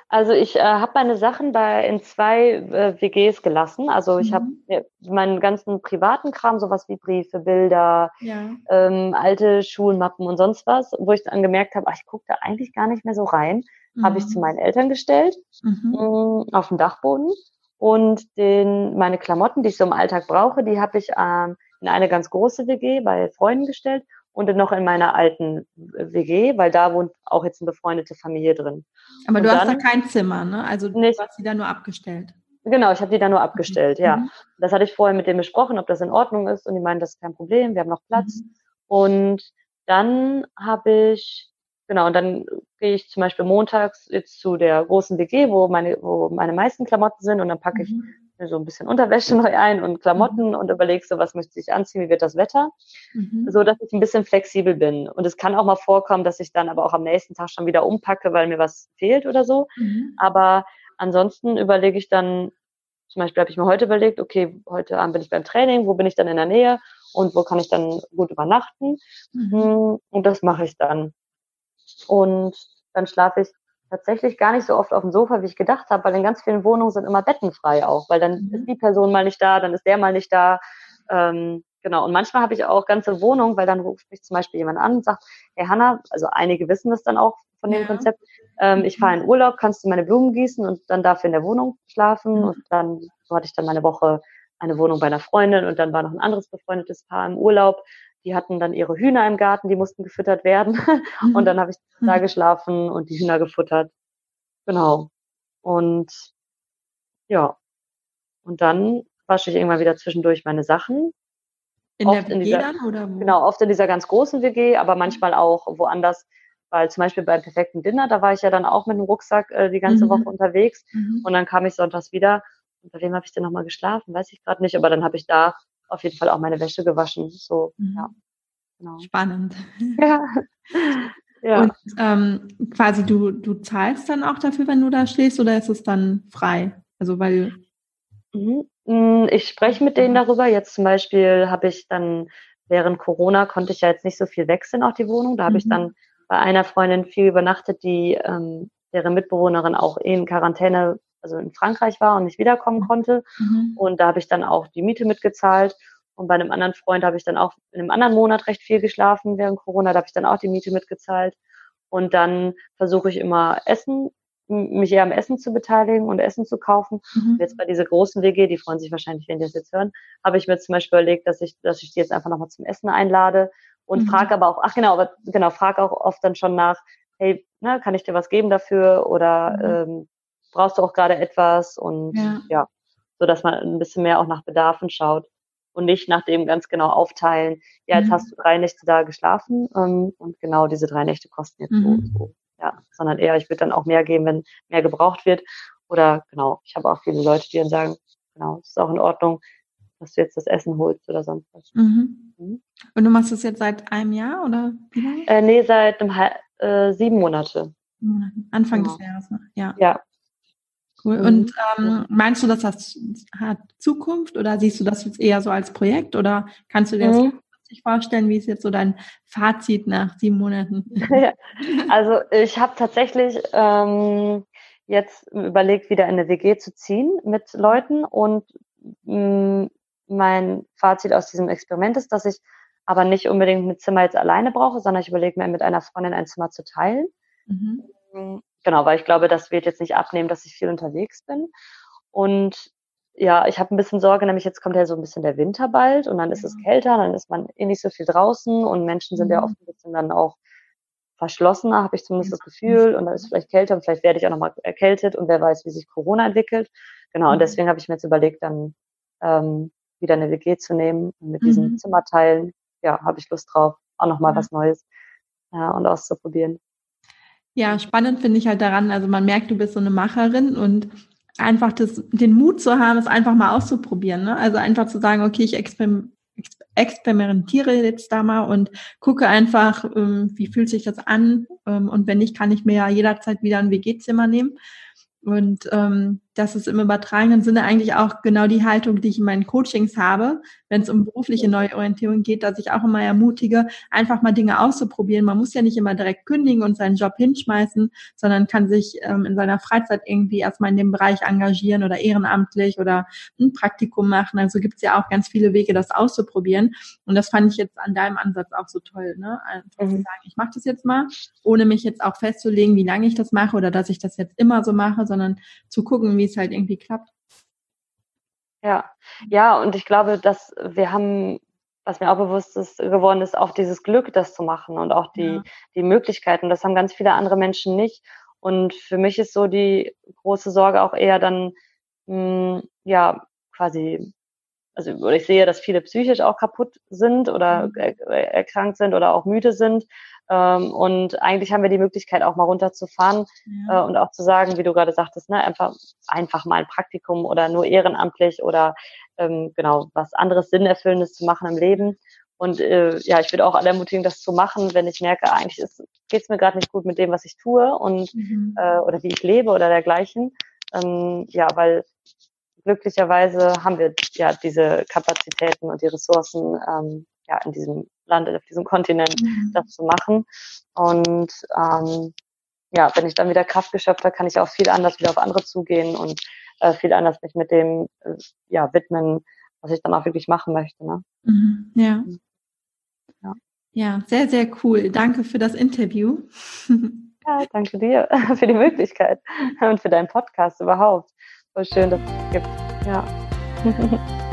Also ich äh, habe meine Sachen bei in zwei äh, WGs gelassen. Also ich habe mhm. meinen ganzen privaten Kram, sowas wie Briefe, Bilder, ja. ähm, alte Schulmappen und sonst was, wo ich dann gemerkt habe, ach, ich gucke da eigentlich gar nicht mehr so rein, mhm. habe ich zu meinen Eltern gestellt mhm. mh, mm, auf dem Dachboden. Und den, meine Klamotten, die ich so im Alltag brauche, die habe ich ähm, in eine ganz große WG bei Freunden gestellt und dann noch in meiner alten WG, weil da wohnt auch jetzt eine befreundete Familie drin. Aber und du hast da kein Zimmer, ne? Also du nicht, hast die da nur abgestellt. Genau, ich habe die da nur abgestellt, mhm. ja. Das hatte ich vorher mit denen besprochen, ob das in Ordnung ist und die meinen, das ist kein Problem, wir haben noch Platz. Mhm. Und dann habe ich genau, und dann gehe ich zum Beispiel montags jetzt zu der großen WG, wo meine, wo meine meisten Klamotten sind und dann packe ich mhm. mir so ein bisschen Unterwäsche neu ein und Klamotten mhm. und überlege so, was möchte ich anziehen, wie wird das Wetter, mhm. so dass ich ein bisschen flexibel bin. Und es kann auch mal vorkommen, dass ich dann aber auch am nächsten Tag schon wieder umpacke, weil mir was fehlt oder so. Mhm. Aber ansonsten überlege ich dann, zum Beispiel habe ich mir heute überlegt, okay, heute Abend bin ich beim Training, wo bin ich dann in der Nähe und wo kann ich dann gut übernachten? Mhm. Hm, und das mache ich dann. Und dann schlafe ich tatsächlich gar nicht so oft auf dem Sofa, wie ich gedacht habe, weil in ganz vielen Wohnungen sind immer Betten frei auch, weil dann mhm. ist die Person mal nicht da, dann ist der mal nicht da. Ähm, genau. Und manchmal habe ich auch ganze Wohnungen, weil dann ruft mich zum Beispiel jemand an und sagt, hey Hanna, also einige wissen das dann auch von dem ja. Konzept, ähm, ich fahre in Urlaub, kannst du meine Blumen gießen und dann darf ich in der Wohnung schlafen mhm. und dann so hatte ich dann meine Woche eine Wohnung bei einer Freundin und dann war noch ein anderes befreundetes Paar im Urlaub die hatten dann ihre Hühner im Garten, die mussten gefüttert werden. Mhm. Und dann habe ich da geschlafen und die Hühner gefuttert. Genau. Und ja. Und dann wasche ich irgendwann wieder zwischendurch meine Sachen. In oft der WG in dieser, dann oder wo? Genau, oft in dieser ganz großen WG, aber manchmal auch woanders. Weil zum Beispiel beim perfekten Dinner, da war ich ja dann auch mit dem Rucksack äh, die ganze mhm. Woche unterwegs. Mhm. Und dann kam ich sonntags wieder. Und bei wem habe ich denn nochmal geschlafen? Weiß ich gerade nicht. Aber dann habe ich da auf jeden Fall auch meine Wäsche gewaschen. So, mhm. ja. Genau. Spannend. Ja. ja. Und ähm, quasi du, du zahlst dann auch dafür, wenn du da stehst, oder ist es dann frei? Also weil. Mhm. Mm, ich spreche mit denen darüber. Jetzt zum Beispiel habe ich dann während Corona konnte ich ja jetzt nicht so viel wechseln, auch die Wohnung. Da habe mhm. ich dann bei einer Freundin viel übernachtet, die ähm, deren Mitbewohnerin auch in Quarantäne also in Frankreich war und nicht wiederkommen mhm. konnte. Mhm. Und da habe ich dann auch die Miete mitgezahlt. Und bei einem anderen Freund habe ich dann auch in einem anderen Monat recht viel geschlafen während Corona. Da habe ich dann auch die Miete mitgezahlt. Und dann versuche ich immer Essen, mich eher am Essen zu beteiligen und Essen zu kaufen. Mhm. Und jetzt bei dieser großen WG, die freuen sich wahrscheinlich, wenn die das jetzt hören, habe ich mir zum Beispiel überlegt, dass ich, dass ich die jetzt einfach nochmal zum Essen einlade und mhm. frage aber auch, ach genau, aber genau, frage auch oft dann schon nach, hey, ne, kann ich dir was geben dafür oder mhm. ähm, brauchst du auch gerade etwas und ja. ja, so dass man ein bisschen mehr auch nach Bedarfen schaut und nicht nach dem ganz genau aufteilen. Ja, jetzt mhm. hast du drei Nächte da geschlafen ähm, und genau diese drei Nächte kosten jetzt mhm. so, so. Ja, sondern eher, ich würde dann auch mehr geben, wenn mehr gebraucht wird. Oder genau, ich habe auch viele Leute, die dann sagen, genau, es ist auch in Ordnung, dass du jetzt das Essen holst oder sonst was. Mhm. Mhm. Und du machst das jetzt seit einem Jahr oder wie lange? Äh, nee, seit einem, äh, sieben Monate. Anfang genau. des Jahres, ne? ja. Ja, Cool. Mhm. Und ähm, meinst du, dass das hat Zukunft oder siehst du das jetzt eher so als Projekt oder kannst du dir das mhm. vorstellen, wie ist jetzt so dein Fazit nach sieben Monaten? also ich habe tatsächlich ähm, jetzt überlegt, wieder in eine WG zu ziehen mit Leuten und mh, mm, mein Fazit aus diesem Experiment ist, dass ich aber nicht unbedingt ein Zimmer jetzt alleine brauche, sondern ich überlege mir mit einer Freundin ein Zimmer zu teilen. Mhm. Genau, weil ich glaube, das wird jetzt nicht abnehmen, dass ich viel unterwegs bin. Und ja, ich habe ein bisschen Sorge, nämlich jetzt kommt ja so ein bisschen der Winter bald und dann ist es kälter, dann ist man eh nicht so viel draußen und Menschen sind mhm. ja oft ein bisschen dann auch verschlossener, habe ich zumindest das Gefühl. Und dann ist es vielleicht kälter und vielleicht werde ich auch nochmal erkältet und wer weiß, wie sich Corona entwickelt. Genau, und mhm. deswegen habe ich mir jetzt überlegt, dann ähm, wieder eine WG zu nehmen und mit diesen mhm. Zimmerteilen, ja, habe ich Lust drauf, auch nochmal ja. was Neues ja, und auszuprobieren. Ja, spannend finde ich halt daran, also man merkt, du bist so eine Macherin und einfach das, den Mut zu haben, es einfach mal auszuprobieren. Ne? Also einfach zu sagen, okay, ich experim experimentiere jetzt da mal und gucke einfach, ähm, wie fühlt sich das an. Ähm, und wenn nicht, kann ich mir ja jederzeit wieder ein WG-Zimmer nehmen. Und ähm, das ist im übertragenen Sinne eigentlich auch genau die Haltung, die ich in meinen Coachings habe, wenn es um berufliche Neuorientierung geht, dass ich auch immer ermutige, einfach mal Dinge auszuprobieren. Man muss ja nicht immer direkt kündigen und seinen Job hinschmeißen, sondern kann sich ähm, in seiner Freizeit irgendwie erstmal in dem Bereich engagieren oder ehrenamtlich oder ein Praktikum machen. Also gibt es ja auch ganz viele Wege, das auszuprobieren. Und das fand ich jetzt an deinem Ansatz auch so toll, ne? Einfach mhm. zu sagen, ich mache das jetzt mal, ohne mich jetzt auch festzulegen, wie lange ich das mache oder dass ich das jetzt immer so mache, sondern zu gucken, wie wie es halt irgendwie klappt. Ja, ja, und ich glaube, dass wir haben, was mir auch bewusst ist, geworden ist, auch dieses Glück, das zu machen und auch die, ja. die Möglichkeiten. Das haben ganz viele andere Menschen nicht. Und für mich ist so die große Sorge auch eher dann, mh, hm, ja, quasi, also ich sehe, dass viele psychisch auch kaputt sind oder mhm. erkrankt sind oder auch müde sind. Ähm, und eigentlich haben wir die Möglichkeit, auch mal runterzufahren ja. äh, und auch zu sagen, wie du gerade sagtest, ne, einfach, einfach mal ein Praktikum oder nur ehrenamtlich oder ähm, genau was anderes Sinnerfüllendes zu machen im Leben. Und äh, ja, ich würde auch alle ermutigen, das zu machen, wenn ich merke, eigentlich geht es mir gerade nicht gut mit dem, was ich tue und mhm. äh, oder wie ich lebe oder dergleichen. Ähm, ja, weil glücklicherweise haben wir ja diese Kapazitäten und die Ressourcen ähm, ja in diesem Land, auf diesem Kontinent, mhm. das zu machen. Und ähm, ja, wenn ich dann wieder Kraft geschöpft habe, kann ich auch viel anders wieder auf andere zugehen und äh, viel anders mich mit dem äh, ja widmen, was ich dann auch wirklich machen möchte. Ne? Mhm, ja. Mhm. ja. Ja, sehr, sehr cool. Danke für das Interview. Ja, danke dir für die Möglichkeit und für deinen Podcast überhaupt. Voll schön, dass es gibt. Ja.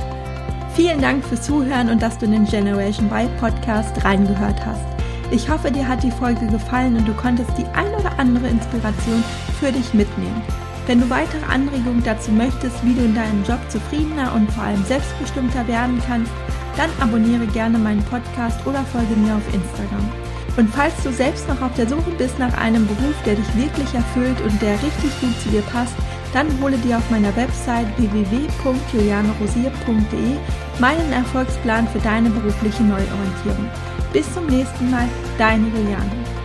Vielen Dank fürs Zuhören und dass du in den Generation Y Podcast reingehört hast. Ich hoffe, dir hat die Folge gefallen und du konntest die ein oder andere Inspiration für dich mitnehmen. Wenn du weitere Anregungen dazu möchtest, wie du in deinem Job zufriedener und vor allem selbstbestimmter werden kannst, dann abonniere gerne meinen Podcast oder folge mir auf Instagram. Und falls du selbst noch auf der Suche bist nach einem Beruf, der dich wirklich erfüllt und der richtig gut zu dir passt, dann hole dir auf meiner Website www.julianerosier.de meinen Erfolgsplan für deine berufliche Neuorientierung. Bis zum nächsten Mal, deine Juliane.